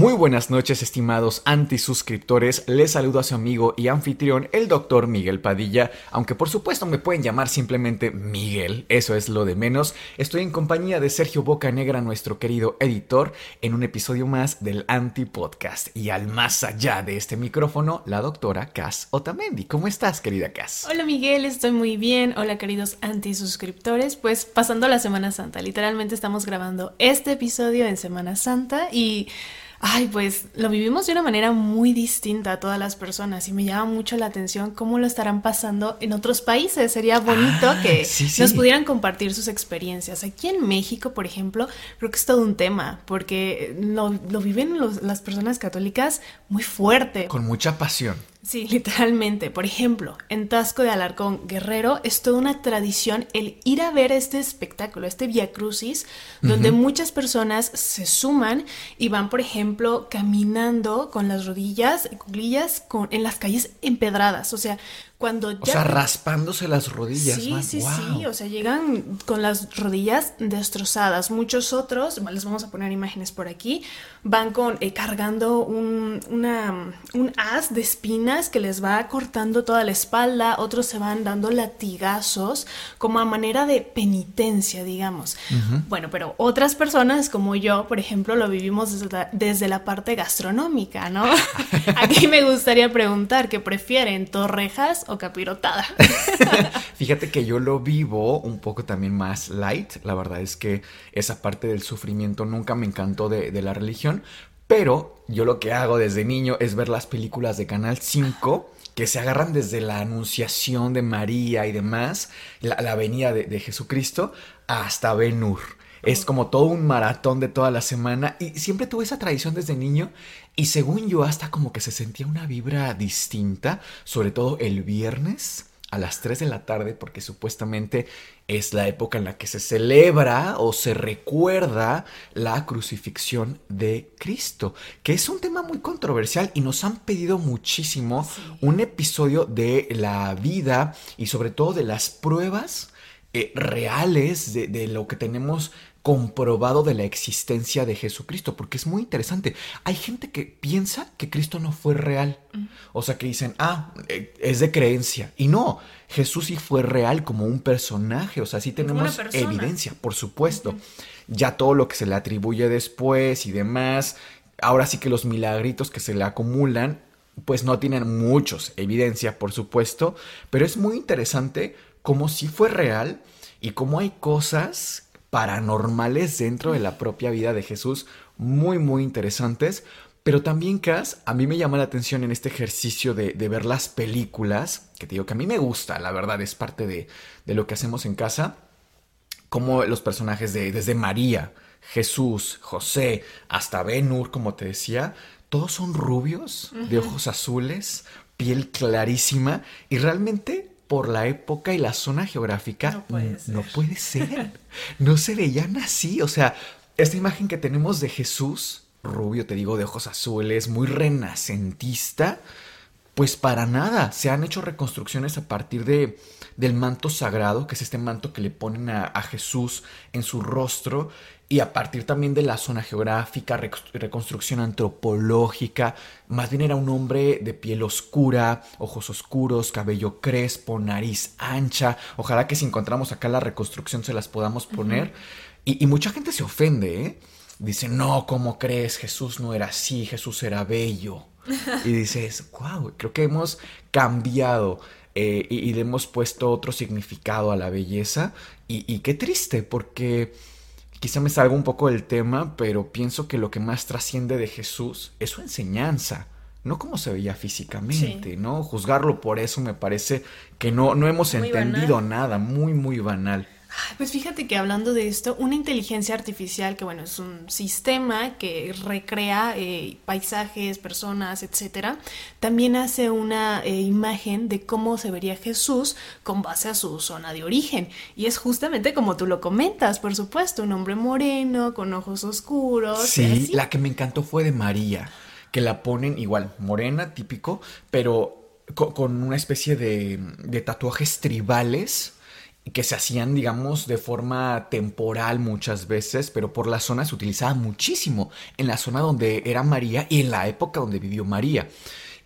Muy buenas noches, estimados antisuscriptores. Les saludo a su amigo y anfitrión, el doctor Miguel Padilla. Aunque por supuesto me pueden llamar simplemente Miguel, eso es lo de menos. Estoy en compañía de Sergio Bocanegra, nuestro querido editor, en un episodio más del Anti Podcast. Y al más allá de este micrófono, la doctora Cass Otamendi. ¿Cómo estás, querida Cass? Hola, Miguel, estoy muy bien. Hola, queridos antisuscriptores. Pues pasando la Semana Santa, literalmente estamos grabando este episodio en Semana Santa y. Ay, pues lo vivimos de una manera muy distinta a todas las personas y me llama mucho la atención cómo lo estarán pasando en otros países. Sería bonito Ah, que sí, sí. nos pudieran compartir sus experiencias. Aquí en México, por ejemplo, creo que es todo un tema porque lo, lo viven los- las personas católicas muy fuerte. Con mucha pasión. Sí, literalmente. Por ejemplo, en Tasco de Alarcón Guerrero es toda una tradición el ir a ver este espectáculo, este Via Crucis, donde muchas personas se suman y van, por ejemplo, caminando con las rodillas, cuclillas, con, en las calles empedradas. O sea, cuando O ya sea, raspándose las rodillas. Sí, man. sí, Wow. sí, o sea, llegan con las rodillas destrozadas. Muchos otros, les vamos a poner imágenes por aquí, van con eh, cargando un, una, un haz de espinas que les va cortando toda la espalda. Otros se van dando latigazos como a manera de penitencia, digamos. Bueno, pero otras personas como yo, por ejemplo, lo vivimos desde la, desde la parte gastronómica, ¿no? Aquí me gustaría preguntar, ¿qué prefieren, torrejas o capirotada? Fíjate que yo lo vivo un poco también más light. La verdad es que esa parte del sufrimiento nunca me encantó de, la religión. Pero yo lo que hago desde niño es ver las películas de Canal 5 que se agarran desde la anunciación de María y demás, la, la venida de, de Jesucristo, hasta Ben Hur. Es como todo un maratón de toda la semana y siempre tuve esa tradición desde niño y según yo hasta como que se sentía una vibra distinta, sobre todo el viernes a las 3 de la tarde porque supuestamente es la época en la que se celebra o se recuerda la crucifixión de Cristo, que es un tema muy controversial y nos han pedido muchísimo un episodio de la vida y sobre todo de las pruebas eh, reales de, de lo que tenemos comprobado de la existencia de Jesucristo, porque es muy interesante. Hay gente que piensa que Cristo no fue real, o sea, que dicen, ah, eh, es de creencia, y no, Jesús sí fue real como un personaje, o sea, sí tenemos evidencia, por supuesto. Ya todo lo que se le atribuye después y demás, ahora sí que los milagritos que se le acumulan, pues no tienen muchos evidencia, por supuesto, pero es muy interesante cómo sí fue real y cómo hay cosas paranormales dentro de la propia vida de Jesús, muy, muy interesantes. Pero también, Cass, a mí me llama la atención en este ejercicio de, de ver las películas, que te digo que a mí me gusta, la verdad, es parte de, de lo que hacemos en casa, como los personajes de desde María, Jesús, José, hasta Ben Hur, como te decía, todos son rubios, de ojos azules, piel clarísima, y realmente por la época y la zona geográfica No puede ser. no puede ser. No se veían así. O sea, esta imagen que tenemos de Jesús, rubio, te digo, de ojos azules, muy renacentista, pues para nada. Se han hecho reconstrucciones a partir de, del manto sagrado, que es este manto que le ponen a, a Jesús en su rostro, y a partir también de la zona geográfica, rec- reconstrucción antropológica. Más bien era un hombre de piel oscura, ojos oscuros, cabello crespo, nariz ancha. Ojalá que si encontramos acá la reconstrucción se las podamos poner. y, y mucha gente se ofende, ¿eh? Dice, no, ¿cómo crees? Jesús no era así, Jesús era bello. Y dices, wow, creo que hemos cambiado eh, y, y le hemos puesto otro significado a la belleza. Y, y qué triste, porque quizá me salga un poco del tema, pero pienso que lo que más trasciende de Jesús es su enseñanza. no como se veía físicamente, ¿no? Juzgarlo por eso me parece que no, no hemos entendido nada, muy, muy banal. Pues fíjate que hablando de esto, una inteligencia artificial, que bueno, es un sistema que recrea eh, paisajes, personas, etcétera, también hace una eh, imagen de cómo se vería Jesús con base a su zona de origen. Y es justamente como tú lo comentas, por supuesto, un hombre moreno, con ojos oscuros. Sí, la que me encantó fue de María, que la ponen igual, morena, típico, pero con, una especie de, de tatuajes tribales que se hacían, digamos, de forma temporal muchas veces, pero por la zona se utilizaba muchísimo, en la zona donde era María y en la época donde vivió María.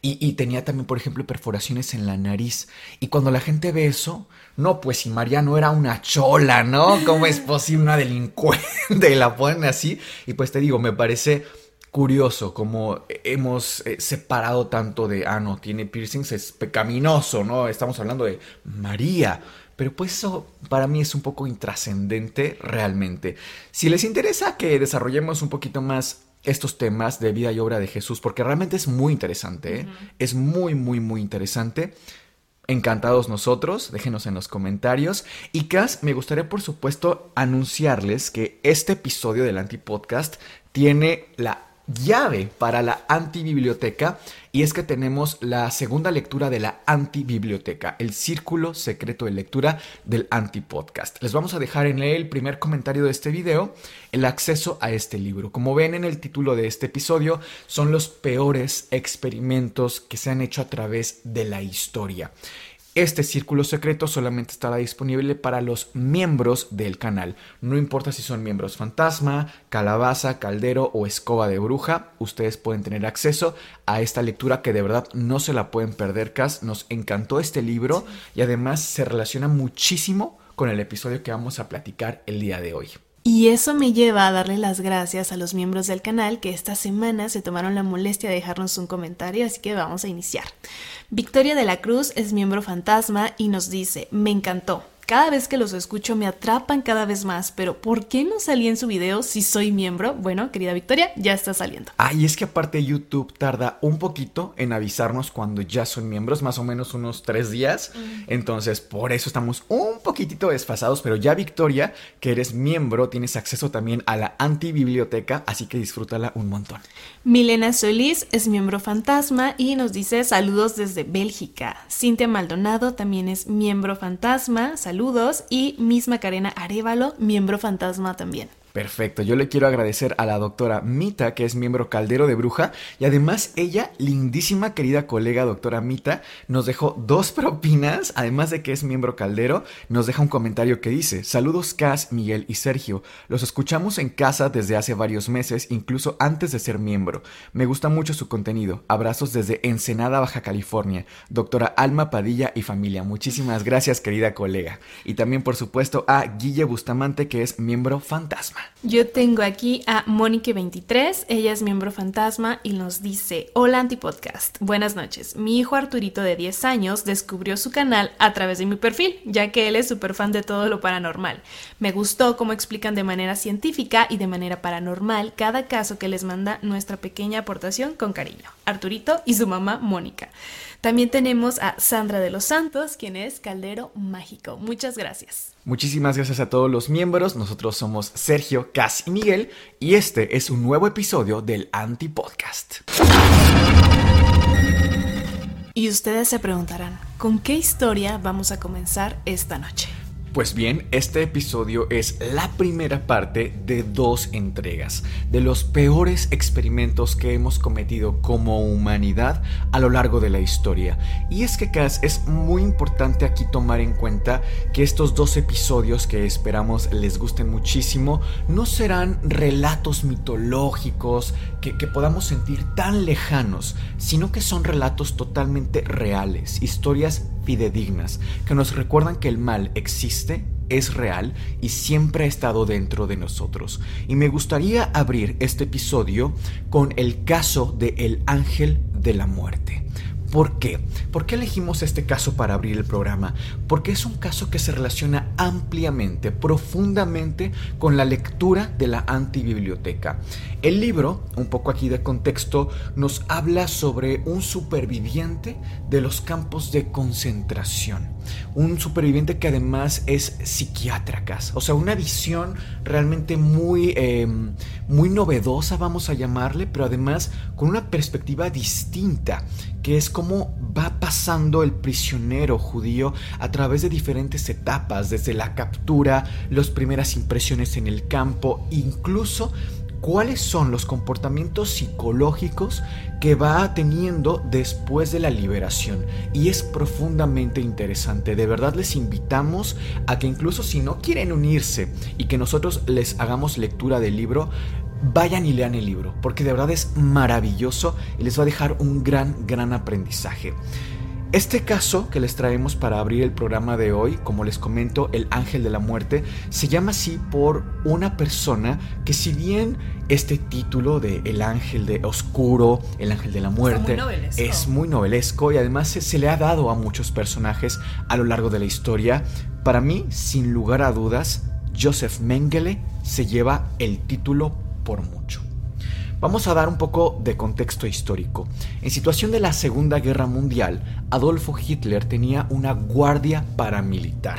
Y, tenía también, por ejemplo, perforaciones en la nariz. Y cuando la gente ve eso, no, pues si María no era una chola, ¿no? ¿Cómo es posible una delincuente? Y la ponen así. Y pues te digo, me parece curioso como hemos eh, separado tanto de, ah, no, tiene piercings, es pecaminoso, ¿no? Estamos hablando de María. Pero pues eso para mí es un poco intrascendente realmente. Si les interesa que desarrollemos un poquito más estos temas de vida y obra de Jesús, porque realmente es muy interesante, ¿eh? es muy, muy, muy interesante. Encantados nosotros, déjenos en los comentarios. Y Cas, me gustaría por supuesto anunciarles que este episodio del Antipodcast tiene la llave para la antibiblioteca y es que tenemos la segunda lectura de la antibiblioteca, el círculo secreto de lectura del antipodcast. Les vamos a dejar en el primer comentario de este video el acceso a este libro. Como ven en el título de este episodio, son los peores experimentos que se han hecho a través de la historia. Este círculo secreto solamente estará disponible para los miembros del canal. No importa si son miembros fantasma, calabaza, caldero o escoba de bruja, ustedes pueden tener acceso a esta lectura que de verdad no se la pueden perder, Cas. Nos encantó este libro y además se relaciona muchísimo con el episodio que vamos a platicar el día de hoy. Y eso me lleva a darle las gracias a los miembros del canal que esta semana se tomaron la molestia de dejarnos un comentario, así que vamos a iniciar. Victoria de la Cruz es miembro fantasma y nos dice, me encantó, cada vez que los escucho me atrapan cada vez más, pero ¿por qué no salí en su video si soy miembro? Bueno, querida Victoria, ya está saliendo. Ah, y es que aparte YouTube tarda un poquito en avisarnos cuando ya son miembros, más o menos unos tres días. Entonces, por eso estamos un poquitito desfasados, pero ya Victoria, que eres miembro, tienes acceso también a la antibiblioteca, así que disfrútala un montón. Milena Solís es miembro fantasma y nos dice saludos desde Bélgica. Cintia Maldonado también es miembro fantasma. Saludos. Y Miss Macarena Arevalo, miembro fantasma también. Perfecto, yo le quiero agradecer a la doctora Mita, que es miembro caldero de Bruja, y además ella, lindísima querida colega doctora Mita, nos dejó dos propinas, además de que es miembro caldero, nos deja un comentario que dice, saludos Cas, Miguel y Sergio, los escuchamos en casa desde hace varios meses, incluso antes de ser miembro, me gusta mucho su contenido, abrazos desde Ensenada, Baja California, doctora Alma Padilla y familia, muchísimas gracias querida colega, y también por supuesto a Guille Bustamante, que es miembro fantasma. Yo tengo aquí a Mónica23, ella es miembro fantasma y nos dice, hola Antipodcast, buenas noches, mi hijo Arturito de 10 años descubrió su canal a través de mi perfil, ya que él es súper fan de todo lo paranormal. Me gustó cómo explican de manera científica y de manera paranormal cada caso que les manda nuestra pequeña aportación con cariño, Arturito y su mamá Mónica. También tenemos a Sandra de los Santos, quien es Caldero Mágico. Muchas gracias. Muchísimas gracias a todos los miembros. Nosotros somos Sergio, Cas y Miguel y este es un nuevo episodio del Anti Podcast. Y ustedes se preguntarán, ¿con qué historia vamos a comenzar esta noche? Pues bien, este episodio es la primera parte de dos entregas, de los peores experimentos que hemos cometido como humanidad a lo largo de la historia. Y es que, Cass, es muy importante aquí tomar en cuenta que estos dos episodios que esperamos les gusten muchísimo no serán relatos mitológicos que, que podamos sentir tan lejanos, sino que son relatos totalmente reales, historias fidedignas, que nos recuerdan que el mal existe, es real y siempre ha estado dentro de nosotros. Y me gustaría abrir este episodio con el caso de El Ángel de la Muerte. ¿Por qué? ¿Por qué elegimos este caso para abrir el programa? Porque es un caso que se relaciona ampliamente, profundamente con la lectura de la antibiblioteca. El libro, un poco aquí de contexto, nos habla sobre un superviviente de los campos de concentración. Un superviviente que además es psiquiátricas, o sea, una visión realmente muy, em, muy novedosa, vamos a llamarle, pero además con una perspectiva distinta que es como va pasando el prisionero judío a través de diferentes etapas, desde la captura, las primeras impresiones en el campo, incluso cuáles son los comportamientos psicológicos que va teniendo después de la liberación. Y es profundamente interesante. De verdad les invitamos a que incluso si no quieren unirse y que nosotros les hagamos lectura del libro, vayan y lean el libro, porque de verdad es maravilloso y les va a dejar un gran, gran aprendizaje. Este caso que les traemos para abrir el programa de hoy, como les comento, el ángel de la muerte, se llama así por una persona que si bien este título de el ángel de oscuro, el ángel de la muerte, es muy novelesco y además se, se le ha dado a muchos personajes a lo largo de la historia, para mí, sin lugar a dudas, Joseph Mengele se lleva el título por mucho. Vamos a dar un poco de contexto histórico. En situación de la Segunda Guerra Mundial, Adolfo Hitler tenía una guardia paramilitar,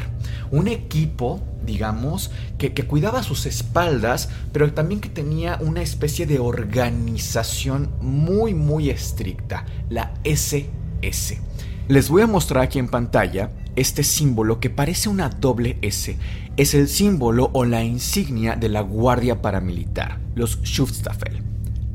un equipo, digamos, que, cuidaba sus espaldas, pero también que tenía una especie de organización muy, muy estricta, la SS. Les voy a mostrar aquí en pantalla este símbolo que parece una doble S. Es el símbolo o la insignia de la Guardia Paramilitar, los Schutzstaffel.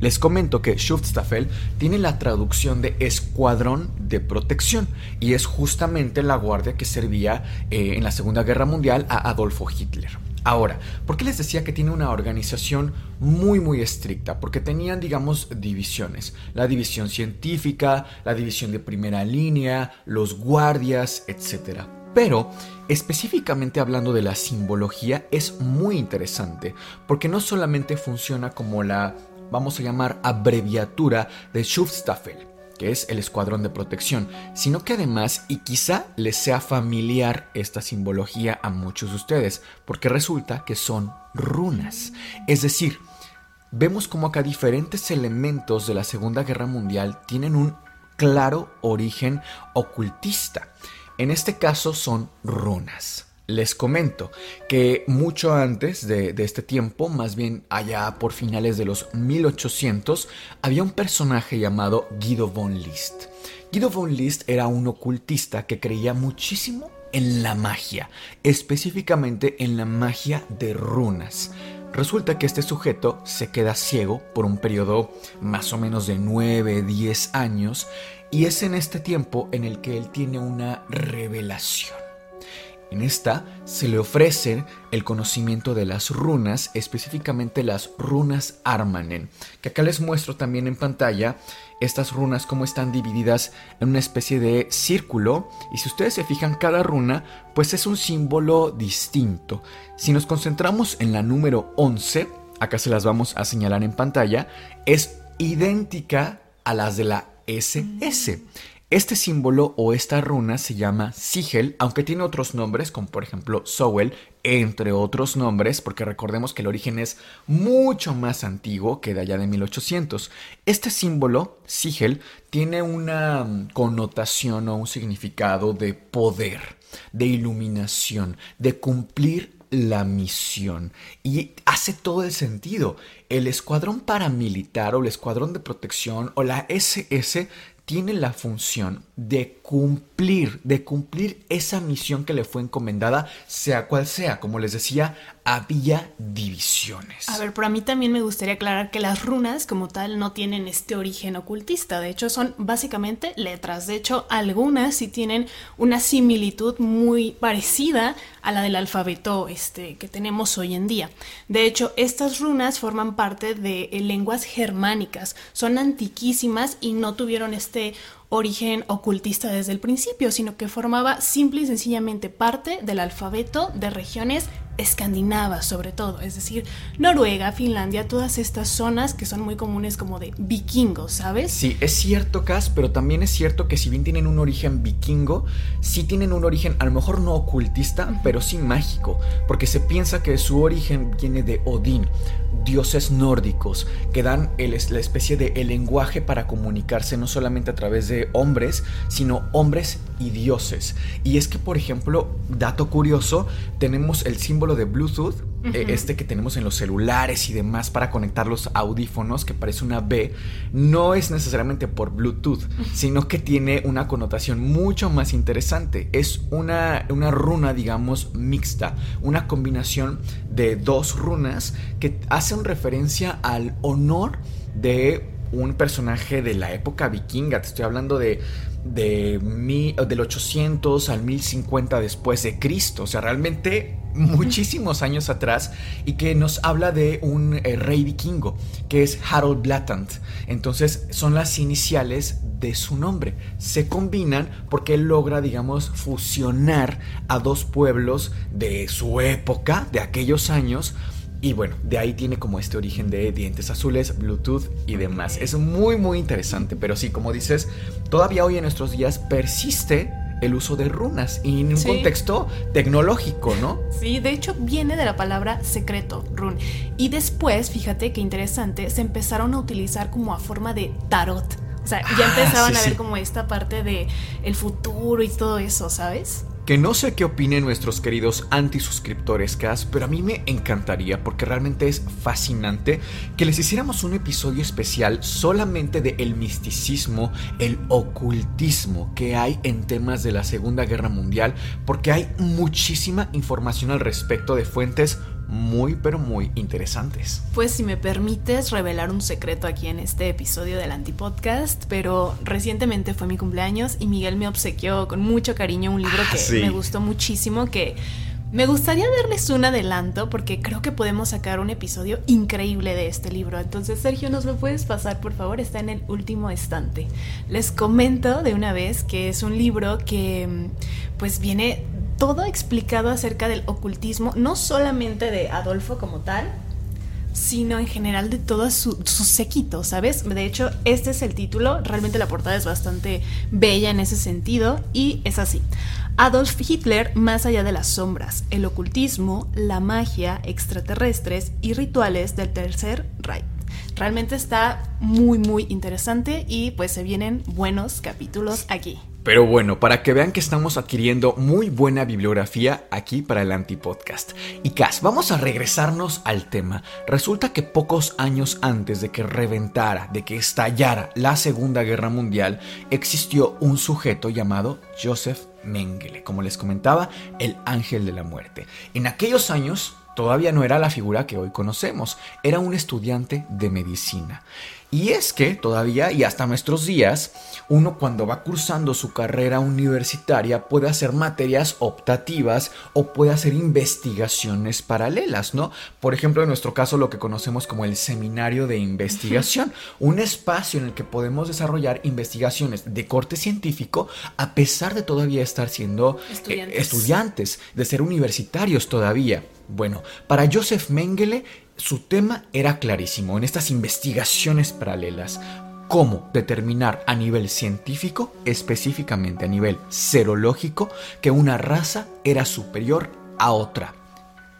Les comento que Schutzstaffel tiene la traducción de escuadrón de protección y es justamente la guardia que servía eh, en la Segunda Guerra Mundial a Adolfo Hitler. Ahora, ¿por qué les decía que tiene una organización muy muy estricta? Porque tenían, digamos, divisiones. La división científica, la división de primera línea, los guardias, etc. Pero, específicamente hablando de la simbología, es muy interesante, porque no solamente funciona como la vamos a llamar abreviatura de Schutzstaffel, que es el escuadrón de protección, sino que además, y quizá les sea familiar esta simbología a muchos de ustedes, porque resulta que son runas. Es decir, vemos como acá diferentes elementos de la Segunda Guerra Mundial tienen un claro origen ocultista. En este caso son runas. Les comento que mucho antes de, este tiempo, más bien allá por finales de los 1800, había un personaje llamado Guido von List. Guido von List era un ocultista que creía muchísimo en la magia, específicamente en la magia de runas. Resulta que este sujeto se queda ciego por un periodo más o menos de 9-10 años y es en este tiempo en el que él tiene una revelación. En esta se le ofrece el conocimiento de las runas, específicamente las runas Armanen, que acá les muestro también en pantalla estas runas como están divididas en una especie de círculo y si ustedes se fijan cada runa pues es un símbolo distinto. Si nos concentramos en la número 11, acá se las vamos a señalar en pantalla, es idéntica a las de la SS. Este símbolo o esta runa se llama sigel, aunque tiene otros nombres, como por ejemplo Sowell, entre otros nombres, porque recordemos que el origen es mucho más antiguo que de allá de 1800. Este símbolo, sigel, tiene una mm, connotación o un significado de poder, de iluminación, de cumplir la misión. Y hace todo el sentido. El escuadrón paramilitar o el escuadrón de protección o la SS tiene la función de cumplir, de cumplir esa misión que le fue encomendada, sea cual sea. Como les decía, había divisiones. A ver, pero a mí también me gustaría aclarar que las runas como tal no tienen este origen ocultista, de hecho son básicamente letras, de hecho algunas sí tienen una similitud muy parecida a la del alfabeto este, que tenemos hoy en día. De hecho, estas runas forman parte de lenguas germánicas, son antiquísimas y no tuvieron este say origen ocultista desde el principio, sino que formaba simple y sencillamente parte del alfabeto de regiones escandinavas sobre todo, es decir, Noruega, Finlandia, todas estas zonas que son muy comunes como de vikingos, ¿sabes? Sí, es cierto, Cas, pero también es cierto que si bien tienen un origen vikingo, sí tienen un origen a lo mejor no ocultista, pero sí mágico, porque se piensa que su origen viene de Odín, dioses nórdicos, que dan el, la especie de el lenguaje para comunicarse no solamente a través de hombres, sino hombres y dioses. Y es que, por ejemplo, dato curioso, tenemos el símbolo de Bluetooth, eh, este que tenemos en los celulares y demás para conectar los audífonos, que parece una B, no es necesariamente por Bluetooth, sino que tiene una connotación mucho más interesante. Es una, una runa, digamos, mixta, una combinación de dos runas que hacen referencia al honor de un personaje de la época vikinga. Te estoy hablando de de mi, del 800 al 1050 después de Cristo, o sea, realmente muchísimos años atrás y que nos habla de un eh, rey vikingo que es Harold Blatant. Entonces son las iniciales de su nombre. Se combinan porque él logra, digamos, fusionar a dos pueblos de su época, de aquellos años, y bueno, de ahí tiene como este origen de dientes azules, Bluetooth y demás. Es muy, muy interesante, pero sí, como dices, todavía hoy en nuestros días persiste el uso de runas y en un contexto tecnológico, ¿no? Sí, de hecho viene de la palabra secreto, run. Y después, fíjate qué interesante, se empezaron a utilizar como a forma de tarot. O sea, ya ah, empezaban a ver como esta parte de el futuro y todo eso, ¿sabes? Que no sé qué opinen nuestros queridos antisuscriptores CAS, pero a mí me encantaría porque realmente es fascinante que les hiciéramos un episodio especial solamente de el misticismo, el ocultismo que hay en temas de la Segunda Guerra Mundial, porque hay muchísima información al respecto de fuentes muy pero muy interesantes. Pues si me permites revelar un secreto aquí en este episodio del Antipodcast, pero recientemente fue mi cumpleaños y Miguel me obsequió con mucho cariño un libro ah, que me gustó muchísimo que me gustaría darles un adelanto porque creo que podemos sacar un episodio increíble de este libro. Entonces, Sergio, ¿nos lo puedes pasar, por favor? Está en el último estante. Les comento de una vez que es un libro que pues viene todo explicado acerca del ocultismo, no solamente de Adolfo como tal, sino en general de todo su, su, ¿sabes? De hecho, este es el título, realmente la portada es bastante bella en ese sentido y es así. Adolf Hitler más allá de las sombras, el ocultismo, la magia, extraterrestres y rituales del Tercer Reich. Realmente está muy muy interesante y pues se vienen buenos capítulos aquí. Pero bueno, para que vean que estamos adquiriendo muy buena bibliografía aquí para el Antipodcast. Y Cas, vamos a regresarnos al tema. Resulta que pocos años antes de que reventara, de que estallara la Segunda Guerra Mundial, existió un sujeto llamado Joseph Mengele, como les comentaba, el ángel de la muerte. En aquellos años todavía no era la figura que hoy conocemos, era un estudiante de medicina. Y es que todavía y hasta nuestros días, uno cuando va cursando su carrera universitaria puede hacer materias optativas o puede hacer investigaciones paralelas, ¿no? Por ejemplo, en nuestro caso lo que conocemos como el seminario de investigación, un espacio en el que podemos desarrollar investigaciones de corte científico a pesar de todavía estar siendo eh, estudiantes de ser universitarios todavía. Bueno, para Joseph Mengele su tema era clarísimo en estas investigaciones paralelas. Cómo determinar a nivel científico, específicamente a nivel serológico, que una raza era superior a otra.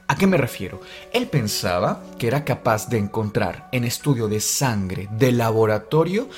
¿A qué me refiero? Él pensaba que era capaz de encontrar en estudio de sangre de laboratorio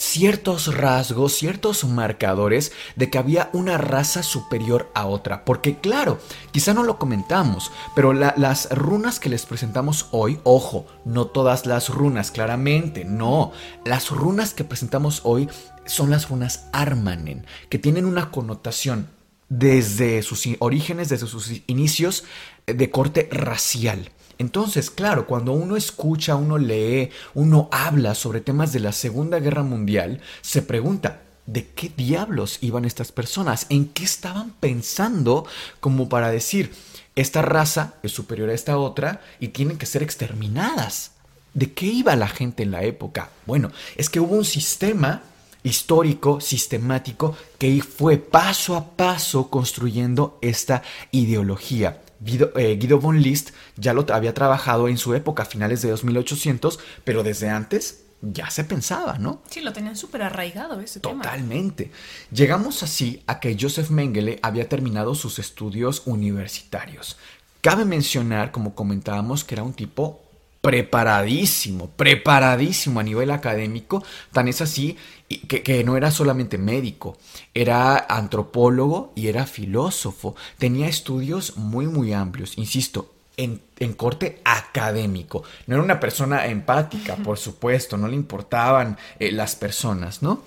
ciertos rasgos, ciertos marcadores de que había una raza superior a otra. Porque claro, quizá no lo comentamos, pero las runas que les presentamos hoy, ojo, no todas las runas, claramente, no. Las runas que presentamos hoy son las runas Armanen, que tienen una connotación desde sus orígenes, desde sus inicios, de corte racial. Entonces, claro, cuando uno escucha, uno lee, uno habla sobre temas de la Segunda Guerra Mundial, se pregunta, ¿de qué diablos iban estas personas? ¿En qué estaban pensando como para decir, esta raza es superior a esta otra y tienen que ser exterminadas? ¿De qué iba la gente en la época? Bueno, es que hubo un sistema histórico, sistemático, que fue paso a paso construyendo esta ideología. Guido, eh, Guido, von List ya lo había trabajado en su época, a finales de 2800, pero desde antes ya se pensaba, ¿no? Sí, lo tenían súper arraigado ese tema. Totalmente. Llegamos así a que Joseph Mengele había terminado sus estudios universitarios. Cabe mencionar, como comentábamos, que era un tipo preparadísimo, preparadísimo a nivel académico, tan es así que, que, no era solamente médico, era antropólogo y era filósofo, tenía estudios muy muy amplios, insisto, en, corte académico, no era una persona empática, por supuesto, no le importaban eh, las personas, ¿no?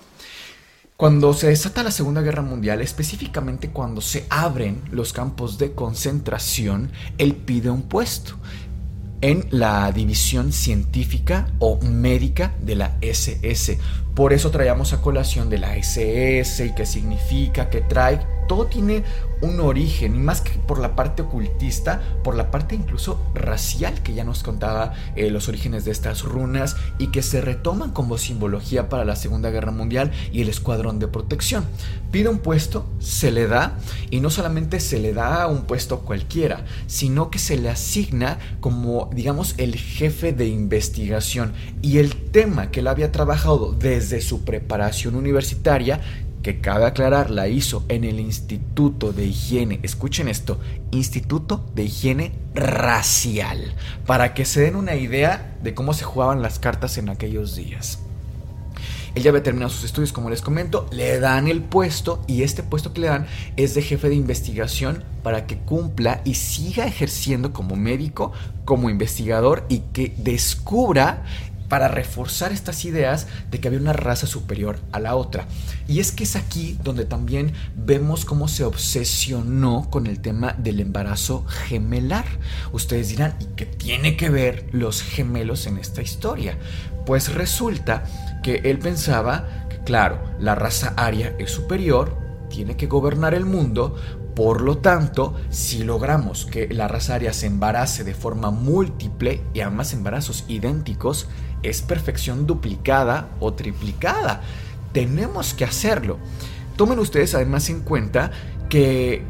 Cuando se desata la Segunda Guerra Mundial, específicamente cuando se abren los campos de concentración, él pide un puesto en la división científica o médica de la SS. Por eso traíamos a colación de la SS y qué significa, qué trae. Todo tiene un origen, y más que por la parte ocultista, por la parte incluso racial que ya nos contaba eh, los orígenes de estas runas y que se retoman como simbología para la Segunda Guerra Mundial y el escuadrón de protección. Pide un puesto, se le da, y no solamente se le da un puesto cualquiera, sino que se le asigna como, digamos, el jefe de investigación. Y el tema que él había trabajado desde su preparación universitaria que cabe aclarar la hizo en el Instituto de Higiene, escuchen esto, Instituto de Higiene Racial, para que se den una idea de cómo se jugaban las cartas en aquellos días. Ella había terminado sus estudios, como les comento, le dan el puesto y este puesto que le dan es de jefe de investigación para que cumpla y siga ejerciendo como médico, como investigador y que descubra para reforzar estas ideas de que había una raza superior a la otra. Y es que es aquí donde también vemos cómo se obsesionó con el tema del embarazo gemelar. Ustedes dirán, ¿y qué tiene que ver los gemelos en esta historia? Pues resulta que él pensaba que, claro, la raza aria es superior, tiene que gobernar el mundo, por lo tanto, si logramos que la raza aria se embarace de forma múltiple y además embarazos idénticos, es perfección duplicada o triplicada. Tenemos que hacerlo. Tomen ustedes además en cuenta que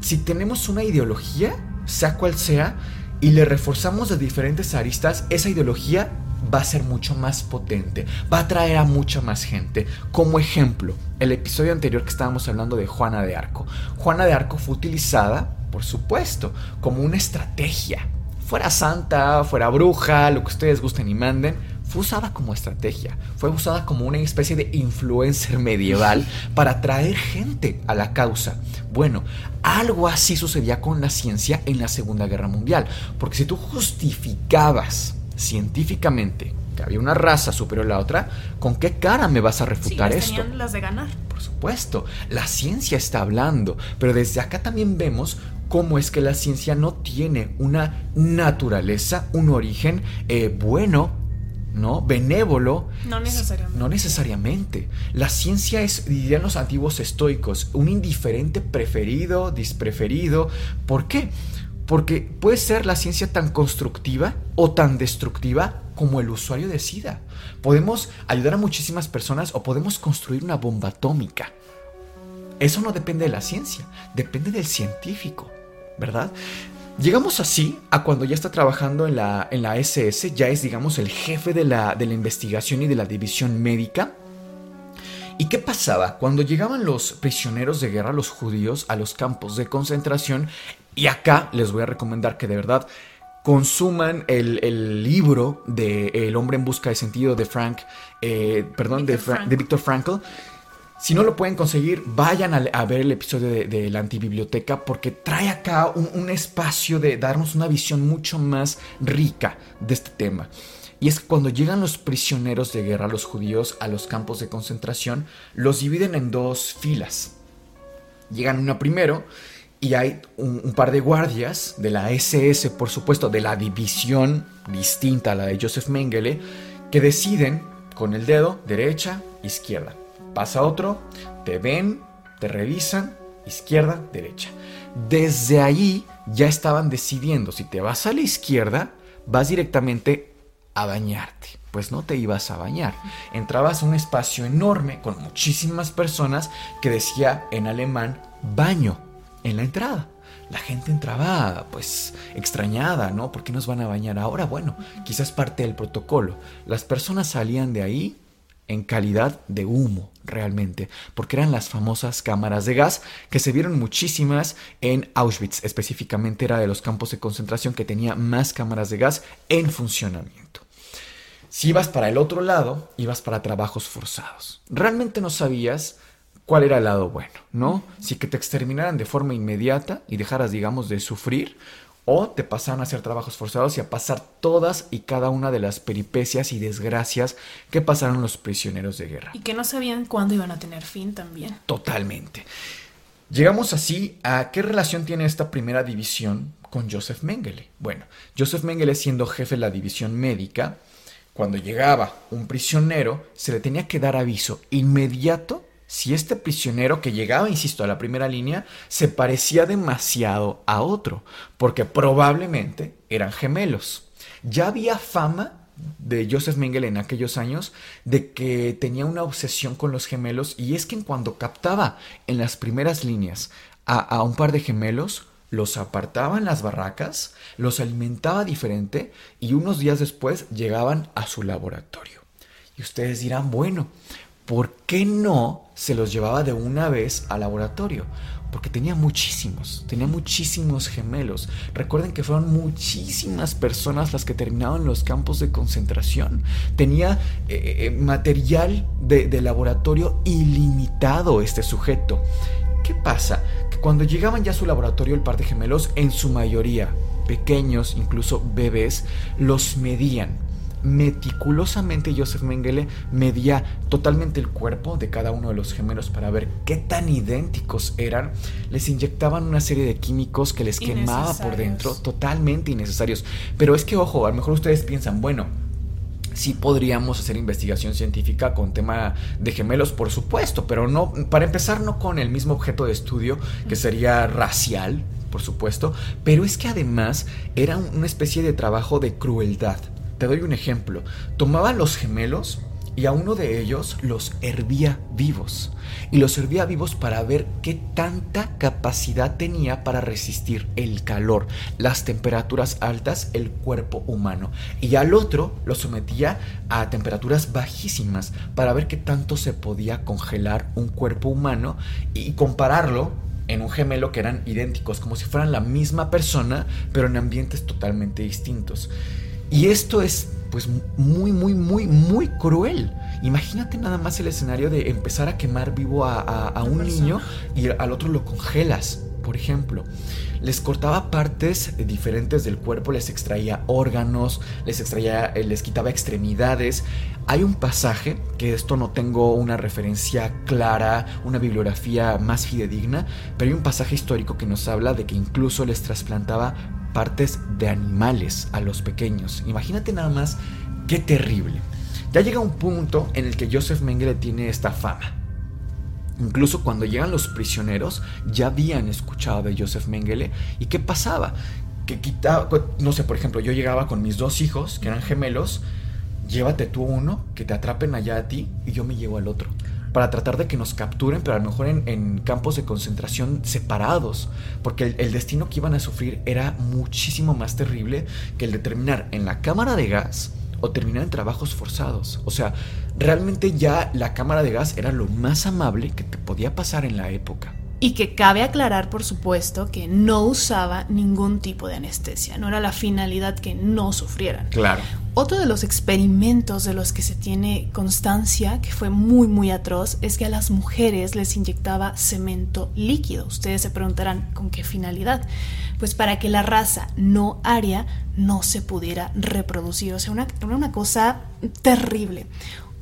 si tenemos una ideología, sea cual sea, y le reforzamos de diferentes aristas, esa ideología va a ser mucho más potente, va a atraer a mucha más gente. Como ejemplo, el episodio anterior que estábamos hablando de Juana de Arco. Juana de Arco fue utilizada, por supuesto, como una estrategia. Fuera santa, fuera bruja, lo que ustedes gusten y manden, fue usada como estrategia, fue usada como una especie de influencer medieval para atraer gente a la causa. Bueno, algo así sucedía con la ciencia en la Segunda Guerra Mundial, porque si tú justificabas científicamente que había una raza superior a la otra, ¿con qué cara me vas a refutar sí, esto? las de ganar. Por supuesto, la ciencia está hablando, pero desde acá también vemos cómo es que la ciencia no tiene una naturaleza, un origen eh, bueno, ¿no? Benévolo. No necesariamente. No necesariamente. La ciencia es, dirían los antiguos estoicos, un indiferente preferido, dispreferido. ¿Por qué? Porque puede ser la ciencia tan constructiva o tan destructiva como el usuario decida. Podemos ayudar a muchísimas personas o podemos construir una bomba atómica. Eso no depende de la ciencia, depende del científico, ¿verdad? Llegamos así a cuando ya está trabajando en la, en la SS, ya es, digamos, el jefe de la, de la investigación y de la división médica. ¿Y qué pasaba? Cuando llegaban los prisioneros de guerra, los judíos, a los campos de concentración, y acá les voy a recomendar que de verdad consuman el, libro de El hombre en busca de sentido de Frank, eh, perdón, de, de Víctor Frankl. Si no lo pueden conseguir, vayan a, ver el episodio de, la antibiblioteca porque trae acá un, un, espacio de darnos una visión mucho más rica de este tema. Y es que cuando llegan los prisioneros de guerra, los judíos, a los campos de concentración, los dividen en dos filas. Llegan uno primero y hay un, par de guardias de la SS, por supuesto, de la división distinta a la de Joseph Mengele, que deciden con el dedo derecha, izquierda. Pasa otro, te ven, te revisan, izquierda, derecha. Desde ahí ya estaban decidiendo si te vas a la izquierda, vas directamente a bañarte pues no te ibas a bañar. Entrabas a un espacio enorme con muchísimas personas que decía en alemán baño en la entrada. La gente entraba pues extrañada, ¿no? ¿Por qué nos van a bañar ahora? Bueno, quizás parte del protocolo. Las personas salían de ahí en calidad de humo realmente, porque eran las famosas cámaras de gas que se vieron muchísimas en Auschwitz, específicamente era de los campos de concentración que tenía más cámaras de gas en funcionamiento. Si ibas para el otro lado, ibas para trabajos forzados. Realmente no sabías cuál era el lado bueno, ¿no? Si que te exterminaran de forma inmediata y dejaras, digamos, de sufrir, o te pasaban a hacer trabajos forzados y a pasar todas y cada una de las peripecias y desgracias que pasaron los prisioneros de guerra. Y que no sabían cuándo iban a tener fin también. Totalmente. Llegamos así a qué relación tiene esta primera división con Joseph Mengele. Bueno, Joseph Mengele siendo jefe de la división médica, cuando llegaba un prisionero, se le tenía que dar aviso inmediato si este prisionero que llegaba, insisto, a la primera línea, se parecía demasiado a otro, porque probablemente eran gemelos. Ya había fama de Joseph Mengele en aquellos años de que tenía una obsesión con los gemelos y es que en cuando captaba en las primeras líneas a, a un par de gemelos, los apartaba en las barracas, los alimentaba diferente y unos días después llegaban a su laboratorio. Y ustedes dirán, bueno, ¿por qué no se los llevaba de una vez al laboratorio? Porque tenía muchísimos, tenía muchísimos gemelos. Recuerden que fueron muchísimas personas las que terminaban los campos de concentración. Tenía eh, eh, material de, de laboratorio ilimitado este sujeto. ¿Qué pasa? Que cuando llegaban ya a su laboratorio el par de gemelos, en su mayoría pequeños, incluso bebés, los medían meticulosamente Joseph Mengele medía totalmente el cuerpo de cada uno de los gemelos para ver qué tan idénticos eran. Les inyectaban una serie de químicos que les quemaba por dentro, totalmente innecesarios. Pero es que, ojo, a lo mejor ustedes piensan, bueno, sí podríamos hacer investigación científica con tema de gemelos, por supuesto, pero no, para empezar, no con el mismo objeto de estudio que sería racial, por supuesto, pero es que además era una especie de trabajo de crueldad. Te doy un ejemplo. Tomaba los gemelos y a uno de ellos los hervía vivos. Y los hervía vivos para ver qué tanta capacidad tenía para resistir el calor, las temperaturas altas, el cuerpo humano. Y al otro lo sometía a temperaturas bajísimas para ver qué tanto se podía congelar un cuerpo humano y compararlo en un gemelo que eran idénticos, como si fueran la misma persona, pero en ambientes totalmente distintos. Y esto es pues muy, muy, muy, muy cruel. Imagínate nada más el escenario de empezar a quemar vivo a, un niño y al otro lo congelas, por ejemplo. Les cortaba partes diferentes del cuerpo, les extraía órganos, les extraía, eh, les quitaba extremidades. Hay un pasaje, que esto no tengo una referencia clara, una bibliografía más fidedigna, pero hay un pasaje histórico que nos habla de que incluso les trasplantaba partes de animales a los pequeños. Imagínate nada más qué terrible. Ya llega un punto en el que Joseph Mengele tiene esta fama. Incluso cuando llegan los prisioneros, ya habían escuchado de Joseph Mengele. ¿Y qué pasaba? Que quitaba, no sé, por ejemplo, yo llegaba con mis dos hijos, que eran gemelos, llévate tú uno, que te atrapen allá a ti, y yo me llevo al otro para tratar de que nos capturen, pero a lo mejor en, campos de concentración separados, porque el, destino que iban a sufrir era muchísimo más terrible que el de terminar en la cámara de gas o terminar en trabajos forzados. O sea, realmente ya la cámara de gas era lo más amable que te podía pasar en la época. Y que cabe aclarar, por supuesto, que no usaba ningún tipo de anestesia. No era la finalidad que no sufrieran. Claro. Otro de los experimentos de los que se tiene constancia, que fue muy, muy atroz, es que a las mujeres les inyectaba cemento líquido. Ustedes se preguntarán, ¿con qué finalidad? Pues para que la raza no aria no se pudiera reproducir. O sea, una, una cosa terrible.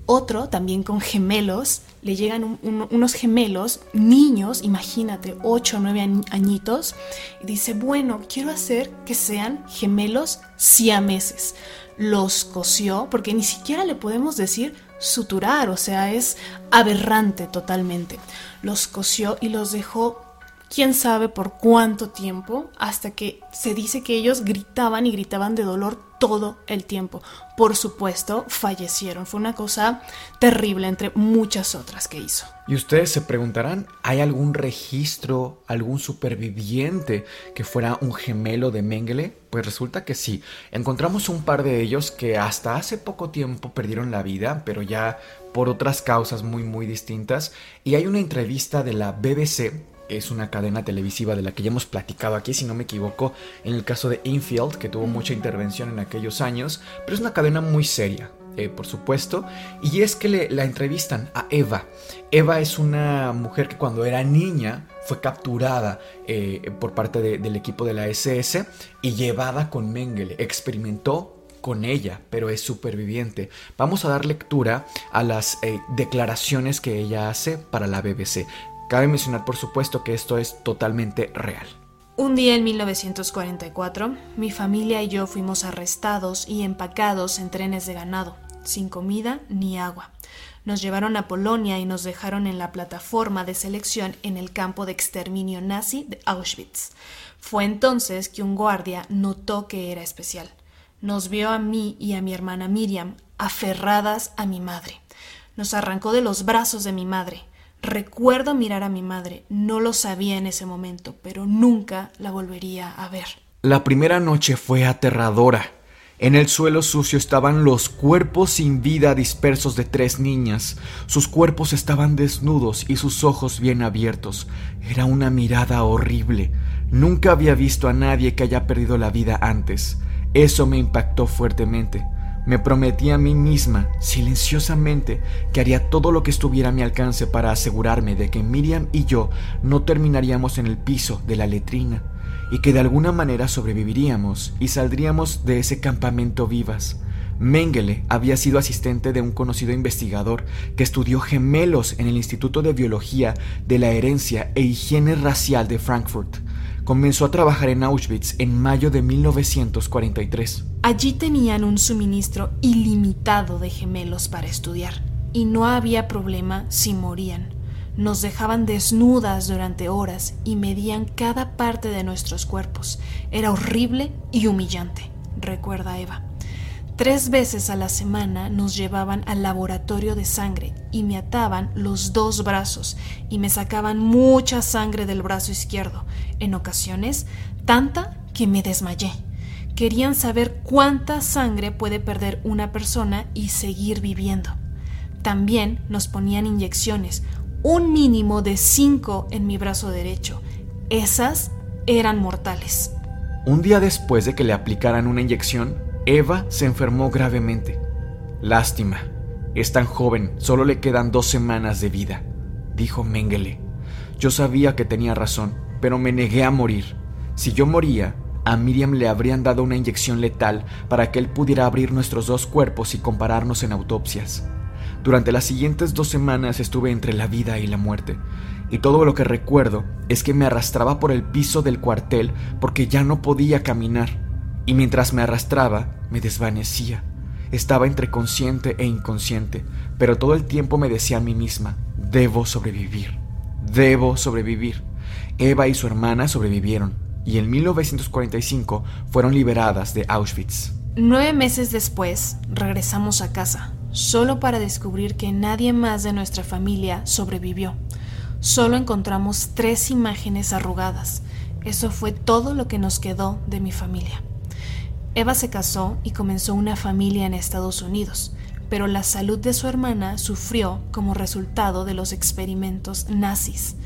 Otro, también con gemelos, le llegan unos gemelos, niños, imagínate, 8 o 9 añitos, y dice, bueno, quiero hacer que sean gemelos siameses. Los cosió, porque ni siquiera le podemos decir suturar, o sea, es aberrante totalmente. Los cosió y los dejó quién sabe por cuánto tiempo, hasta que se dice que ellos gritaban y gritaban de dolor todo el tiempo. Por supuesto, fallecieron. Fue una cosa terrible entre muchas otras que hizo. Y ustedes se preguntarán, ¿hay algún registro, algún superviviente que fuera un gemelo de Mengele? Pues resulta que sí. Encontramos un par de ellos que hasta hace poco tiempo perdieron la vida, pero ya por otras causas muy muy distintas. Y hay una entrevista de la BBC es una cadena televisiva de la que ya hemos platicado aquí, si no me equivoco, en el caso de Infield, que tuvo mucha intervención en aquellos años, pero es una cadena muy seria, eh, por supuesto, y es que le, la entrevistan a Eva. Eva es una mujer que cuando era niña fue capturada eh, por parte del equipo de la SS y llevada con Mengele. Experimentó con ella, pero es superviviente. Vamos a dar lectura a las eh, declaraciones que ella hace para la BBC. Cabe mencionar por supuesto que esto es totalmente real. Un día en 1944, mi familia y yo fuimos arrestados y empacados en trenes de ganado, sin comida ni agua. Nos llevaron a Polonia y nos dejaron en la plataforma de selección en el campo de exterminio nazi de Auschwitz. Fue entonces que un guardia notó que era especial. Nos vio a mí y a mi hermana Miriam aferradas a mi madre. Nos arrancó de los brazos de mi madre. Recuerdo mirar a mi madre, no lo sabía en ese momento, pero nunca la volvería a ver. La primera noche fue aterradora. En el suelo sucio estaban los cuerpos sin vida dispersos de tres niñas. Sus cuerpos estaban desnudos y sus ojos bien abiertos. Era una mirada horrible. Nunca había visto a nadie que haya perdido la vida antes. Eso me impactó fuertemente. Me prometí a mí misma, silenciosamente, que haría todo lo que estuviera a mi alcance para asegurarme de que Miriam y yo no terminaríamos en el piso de la letrina y que de alguna manera sobreviviríamos y saldríamos de ese campamento vivas. Mengele había sido asistente de un conocido investigador que estudió gemelos en el Instituto de Biología de la Herencia e Higiene Racial de Frankfurt comenzó a trabajar en Auschwitz en mayo de 1943. Allí tenían un suministro ilimitado de gemelos para estudiar y no había problema si morían. Nos dejaban desnudas durante horas y medían cada parte de nuestros cuerpos. Era horrible y humillante, recuerda Eva. Tres veces a la semana nos llevaban al laboratorio de sangre y me ataban los dos brazos y me sacaban mucha sangre del brazo izquierdo, en ocasiones tanta que me desmayé. Querían saber cuánta sangre puede perder una persona y seguir viviendo. También nos ponían inyecciones, un mínimo de cinco en mi brazo derecho. Esas eran mortales. Un día después de que le aplicaran una inyección, Eva se enfermó gravemente. Lástima, es tan joven, solo le quedan dos semanas de vida, dijo Mengele. Yo sabía que tenía razón, pero me negué a morir. Si yo moría, a Miriam le habrían dado una inyección letal para que él pudiera abrir nuestros dos cuerpos y compararnos en autopsias. Durante las siguientes dos semanas estuve entre la vida y la muerte, y todo lo que recuerdo es que me arrastraba por el piso del cuartel porque ya no podía caminar y mientras me arrastraba, me desvanecía. Estaba entre consciente e inconsciente, pero todo el tiempo me decía a mí misma, debo sobrevivir, debo sobrevivir. Eva y su hermana sobrevivieron, y en 1945 fueron liberadas de Auschwitz. Nueve meses después, regresamos a casa, solo para descubrir que nadie más de nuestra familia sobrevivió. Solo encontramos tres imágenes arrugadas. Eso fue todo lo que nos quedó de mi familia. Eva se casó y comenzó una familia en Estados Unidos, pero la salud de su hermana sufrió como resultado de los experimentos nazis.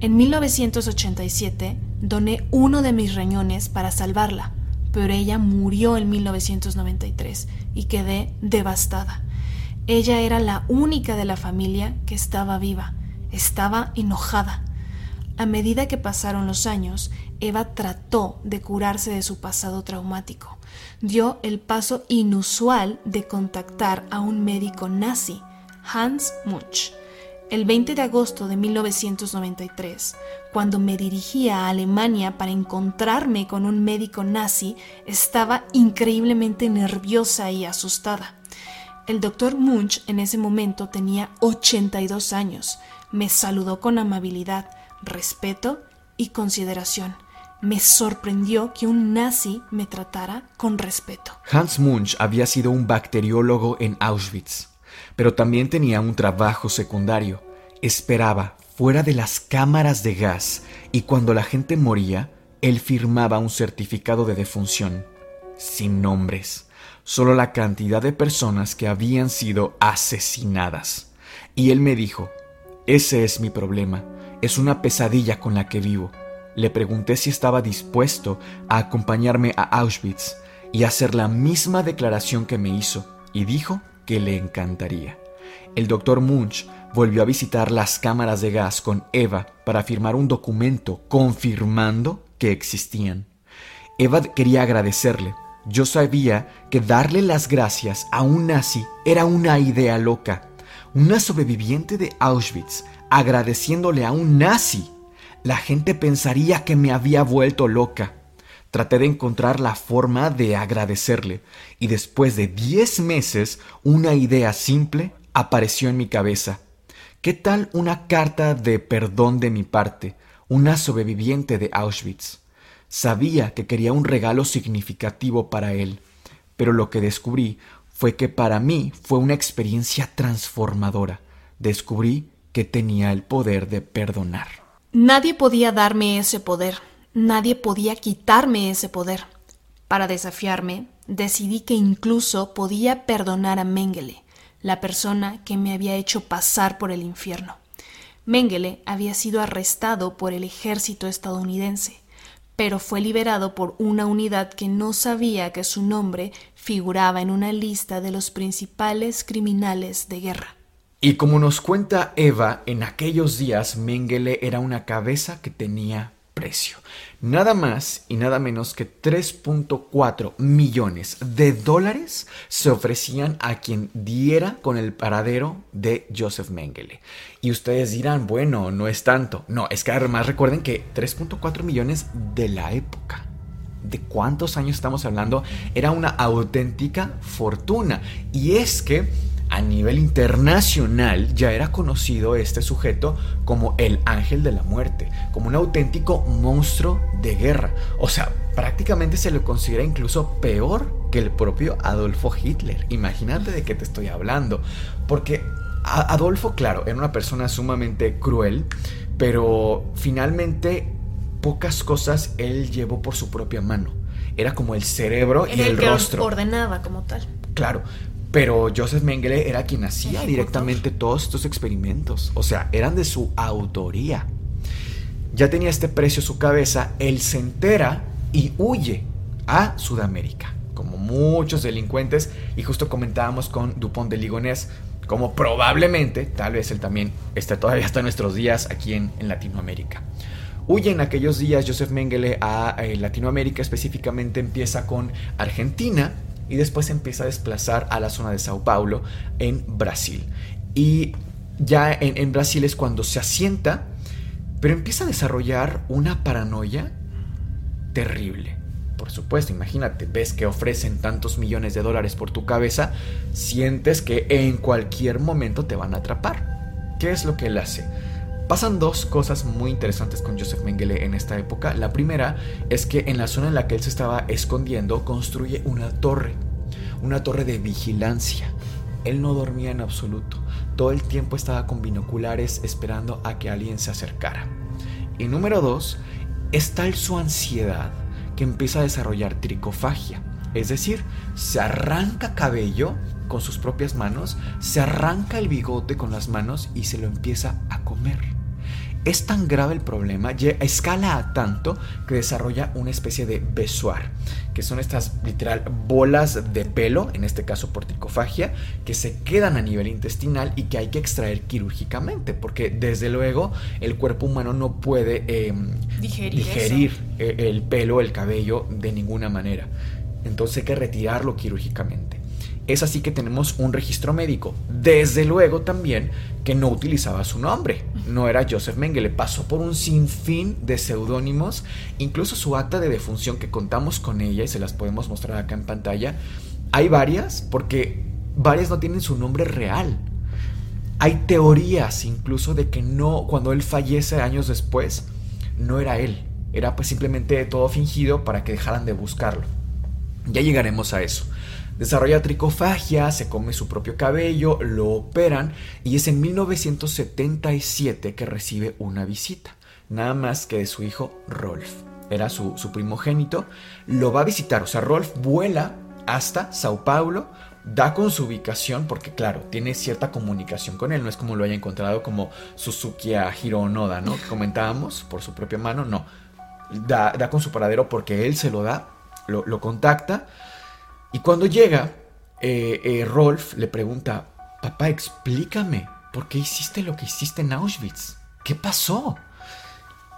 En 1987 doné uno de mis riñones para salvarla, pero ella murió en 1993 y quedé devastada. Ella era la única de la familia que estaba viva, estaba enojada. A medida que pasaron los años, Eva trató de curarse de su pasado traumático. Dio el paso inusual de contactar a un médico nazi, Hans Munch. El 20 de agosto de 1993, cuando me dirigía a Alemania para encontrarme con un médico nazi, estaba increíblemente nerviosa y asustada. El doctor Munch en ese momento tenía 82 años. Me saludó con amabilidad, respeto y consideración. Me sorprendió que un nazi me tratara con respeto. Hans Munch había sido un bacteriólogo en Auschwitz, pero también tenía un trabajo secundario. Esperaba fuera de las cámaras de gas y cuando la gente moría, él firmaba un certificado de defunción, sin nombres, solo la cantidad de personas que habían sido asesinadas. Y él me dijo, ese es mi problema, es una pesadilla con la que vivo. Le pregunté si estaba dispuesto a acompañarme a Auschwitz y hacer la misma declaración que me hizo, y dijo que le encantaría. El doctor Munch volvió a visitar las cámaras de gas con Eva para firmar un documento confirmando que existían. Eva quería agradecerle. Yo sabía que darle las gracias a un nazi era una idea loca. Una sobreviviente de Auschwitz agradeciéndole a un nazi. La gente pensaría que me había vuelto loca. Traté de encontrar la forma de agradecerle y después de 10 meses una idea simple apareció en mi cabeza. ¿Qué tal una carta de perdón de mi parte, una sobreviviente de Auschwitz? Sabía que quería un regalo significativo para él, pero lo que descubrí fue que para mí fue una experiencia transformadora. Descubrí que tenía el poder de perdonar. Nadie podía darme ese poder, nadie podía quitarme ese poder. Para desafiarme, decidí que incluso podía perdonar a Mengele, la persona que me había hecho pasar por el infierno. Mengele había sido arrestado por el ejército estadounidense, pero fue liberado por una unidad que no sabía que su nombre figuraba en una lista de los principales criminales de guerra. Y como nos cuenta Eva, en aquellos días Mengele era una cabeza que tenía precio. Nada más y nada menos que 3.4 millones de dólares se ofrecían a quien diera con el paradero de Joseph Mengele. Y ustedes dirán, bueno, no es tanto. No, es que además recuerden que 3.4 millones de la época. ¿De cuántos años estamos hablando? Era una auténtica fortuna. Y es que a nivel internacional ya era conocido este sujeto como el ángel de la muerte, como un auténtico monstruo de guerra. O sea, prácticamente se lo considera incluso peor que el propio Adolfo Hitler. Imagínate de qué te estoy hablando. Porque Adolfo, claro, era una persona sumamente cruel, pero finalmente pocas cosas él llevó por su propia mano. Era como el cerebro y el, el rostro. ordenaba como tal. Claro, pero Joseph Mengele era quien hacía directamente todos estos experimentos. O sea, eran de su autoría. Ya tenía este precio su cabeza, él se entera y huye a Sudamérica, como muchos delincuentes. Y justo comentábamos con Dupont de Ligonnès, como probablemente, tal vez él también esté todavía hasta nuestros días aquí en, Latinoamérica. Huye en aquellos días Joseph Mengele a eh, Latinoamérica, específicamente empieza con Argentina, y después empieza a desplazar a la zona de Sao Paulo en Brasil. Y ya en, Brasil es cuando se asienta, pero empieza a desarrollar una paranoia terrible. Por supuesto, imagínate, ves que ofrecen tantos millones de dólares por tu cabeza, sientes que en cualquier momento te van a atrapar. ¿Qué es lo que él hace? Pasan dos cosas muy interesantes con Joseph Mengele en esta época. La primera es que en la zona en la que él se estaba escondiendo construye una torre, una torre de vigilancia. Él no dormía en absoluto. Todo el tiempo estaba con binoculares esperando a que alguien se acercara. Y número dos, es tal su ansiedad que empieza a desarrollar tricofagia. Es decir, se arranca cabello con sus propias manos, se arranca el bigote con las manos y se lo empieza a comer. Es tan grave el problema, escala a tanto que desarrolla una especie de besuar, que son estas literal bolas de pelo, en este caso por tricofagia, que se quedan a nivel intestinal y que hay que extraer quirúrgicamente, porque desde luego el cuerpo humano no puede em, digerir, e, el pelo, el cabello de ninguna manera. Entonces hay que retirarlo quirúrgicamente. Es así que tenemos un registro médico. Desde luego también que no utilizaba su nombre. No era Joseph Mengele. Pasó por un sinfín de seudónimos. Incluso su acta de defunción que contamos con ella y se las podemos mostrar acá en pantalla. Hay varias porque varias no tienen su nombre real. Hay teorías incluso de que no, cuando él fallece años después, no era él, era pues simplemente todo fingido para que dejaran de buscarlo. Ya llegaremos a eso. Desarrolla tricofagia, se come su propio cabello, lo operan y es en 1977 que recibe una visita, nada más que de su hijo Rolf. Era su, primogénito, lo va a visitar, o sea, Rolf vuela hasta Sao Paulo, da con su ubicación porque claro, tiene cierta comunicación con él, no es como lo haya encontrado como Suzuki a Hiro Onoda, ¿no? Que comentábamos por su propia mano, no. Da, da con su paradero porque él se lo da, lo, lo contacta y cuando llega, eh, eh, Rolf le pregunta, papá, explícame, ¿por qué hiciste lo que hiciste en Auschwitz? ¿Qué pasó?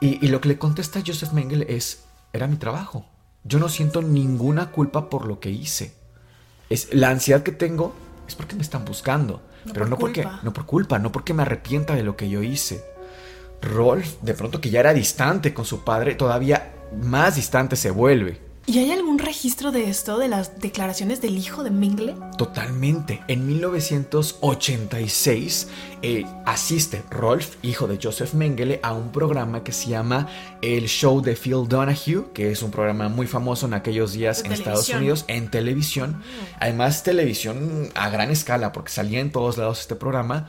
Y, y lo que le contesta Joseph Mengele es, era mi trabajo. Yo no siento ninguna culpa por lo que hice. Es, la ansiedad que tengo es porque me están buscando. No pero por no porque, no por culpa, no porque me arrepienta de lo que yo hice. Rolf, de pronto que ya era distante con su padre, todavía más distante se vuelve. ¿Y hay algún registro de esto, de las declaraciones del hijo de Mengele? Totalmente. En 1986 eh, asiste Rolf, hijo de Joseph Mengele, a un programa que se llama El Show de Phil Donahue, que es un programa muy famoso en aquellos días en Estados. Unidos, en televisión. Además, televisión a gran escala, porque salía en todos lados este programa.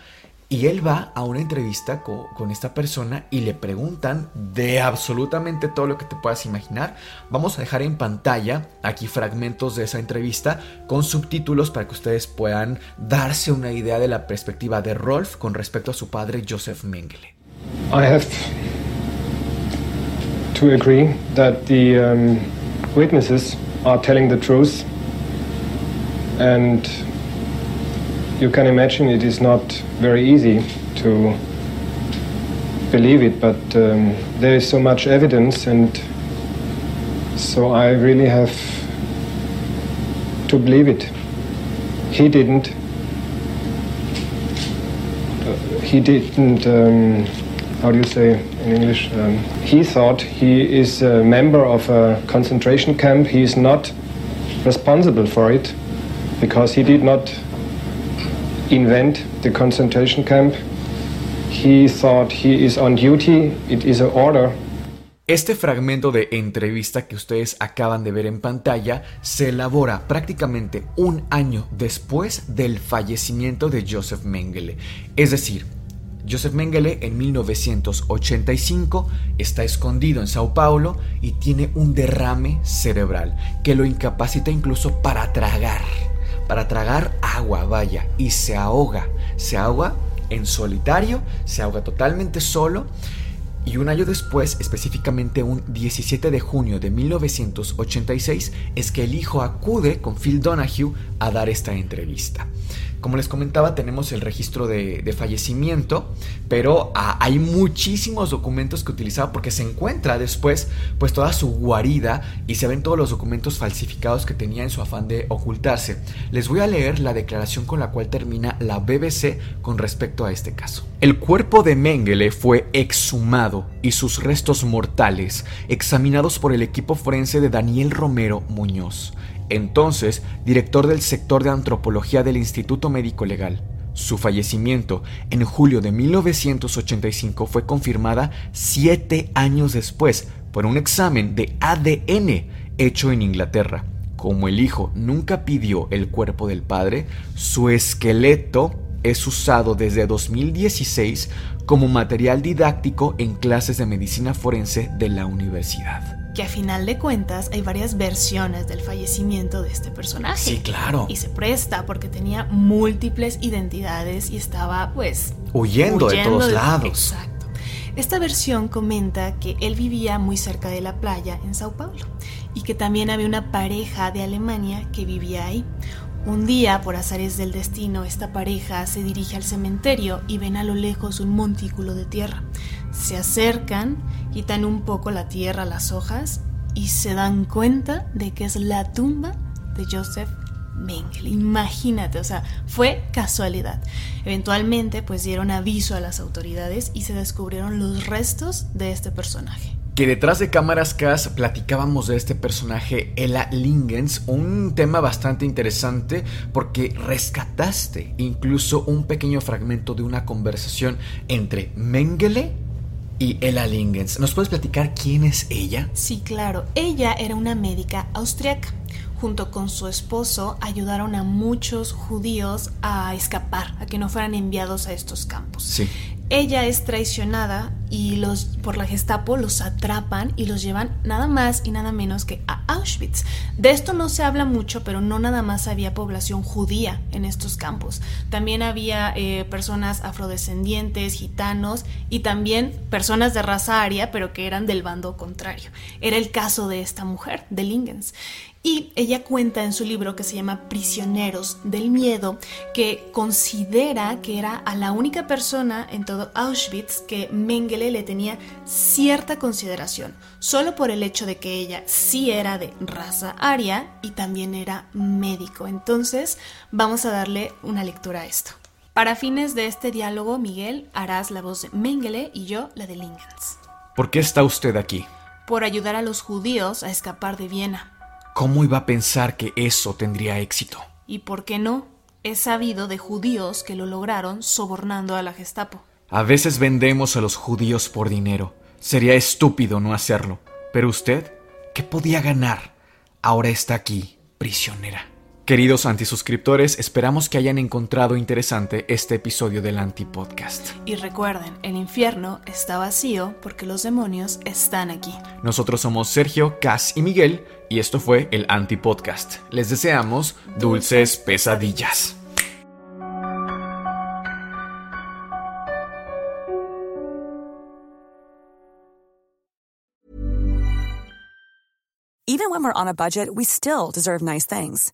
Y él va a una entrevista co- con, esta persona y le preguntan de absolutamente todo lo que te puedas imaginar. Vamos a dejar en pantalla aquí fragmentos de esa entrevista con subtítulos para que ustedes puedan darse una idea de la perspectiva de Rolf con respecto a su padre Joseph Mengele. I have to agree that the um, witnesses are telling the truth, and you can imagine it is not very easy to believe it, but um, there is so much evidence, and so I really have to believe it. He didn't. Uh, he didn't. Um, how do you say in English? Um, he thought he is a member of a concentration camp. He is not responsible for it because he did not invent the concentration camp. He thought he is on duty. It is an order. Este fragmento de entrevista que ustedes acaban de ver en pantalla se elabora prácticamente un año después del fallecimiento de Joseph Mengele. Es decir, Joseph Mengele en 1985 está escondido en Sao Paulo y tiene un derrame cerebral que lo incapacita incluso para tragar, para tragar agua, vaya, y se ahoga, se ahoga en solitario, se ahoga totalmente solo y un año después, específicamente un 17 de junio de 1986, es que el hijo acude con Phil Donahue a dar esta entrevista. Como les comentaba, tenemos el registro de, fallecimiento, pero ah, hay muchísimos documentos que utilizaba porque se encuentra después pues toda su guarida y se ven todos los documentos falsificados que tenía en su afán de ocultarse. Les voy a leer la declaración con la cual termina la BBC con respecto a este caso. El cuerpo de Mengele fue exhumado y sus restos mortales examinados por el equipo forense de Daniel Romero Muñoz entonces director del sector de antropología del Instituto Médico Legal. Su fallecimiento en julio de 1985 fue confirmada siete años después por un examen de ADN hecho en Inglaterra. Como el hijo nunca pidió el cuerpo del padre, su esqueleto es usado desde 2016 como material didáctico en clases de medicina forense de la universidad. Que a final de cuentas hay varias versiones del fallecimiento de este personaje. Sí, claro. Y se presta porque tenía múltiples identidades y estaba pues Huyendo de todos lados. Exacto. Esta versión comenta que él vivía muy cerca de la playa en Sao Paulo y que también había una pareja de Alemania que vivía ahí. Un día, por azares del destino, esta pareja se dirige al cementerio y ven a lo lejos un montículo de tierra. Se acercan, quitan un poco la tierra, las hojas, y se dan cuenta de que es la tumba de Joseph Mengele. Imagínate, o sea, fue casualidad. Eventualmente, pues dieron aviso a las autoridades y se descubrieron los restos de este personaje. Que detrás de cámaras Cas platicábamos de este personaje, Ella Lingens, un tema bastante interesante porque rescataste incluso un pequeño fragmento de una conversación entre Mengele Y Ella Lingens, ¿nos puedes platicar quién es ella? Sí, claro. Ella era una médica austriaca. Junto con su esposo ayudaron a muchos judíos a escapar, a que no fueran enviados a estos campos. Sí. Ella es traicionada y los por la Gestapo los atrapan y los llevan nada más y nada menos que a Auschwitz. De esto no se habla mucho, pero no nada más había población judía en estos campos. También había eh, personas afrodescendientes, gitanos y también personas de raza aria, pero que eran del bando contrario. Era el caso de esta mujer, de Lingens. Y ella cuenta en su libro que se llama Prisioneros del Miedo que considera que era a la única persona en todo Auschwitz que Mengele le tenía cierta consideración, solo por el hecho de que ella sí era de raza aria y también era médico. Entonces, vamos a darle una lectura a esto. Para fines de este diálogo, Miguel, harás la voz de Mengele y yo la de Lingens. ¿Por qué está usted aquí? Por ayudar a los judíos a escapar de Viena. ¿Cómo iba a pensar que eso tendría éxito? ¿Y por qué no? Es sabido de judíos que lo lograron sobornando a la Gestapo. A veces vendemos a los judíos por dinero. Sería estúpido no hacerlo. Pero usted, ¿qué podía ganar? Ahora está aquí, prisionera. Queridos antisuscriptores, esperamos que hayan encontrado interesante este episodio del Antipodcast. Y recuerden, el infierno está vacío porque los demonios están aquí. Nosotros somos Sergio, Cas y Miguel, y esto fue el Antipodcast. Les deseamos dulces pesadillas. Even when we're on a budget, we still deserve nice things.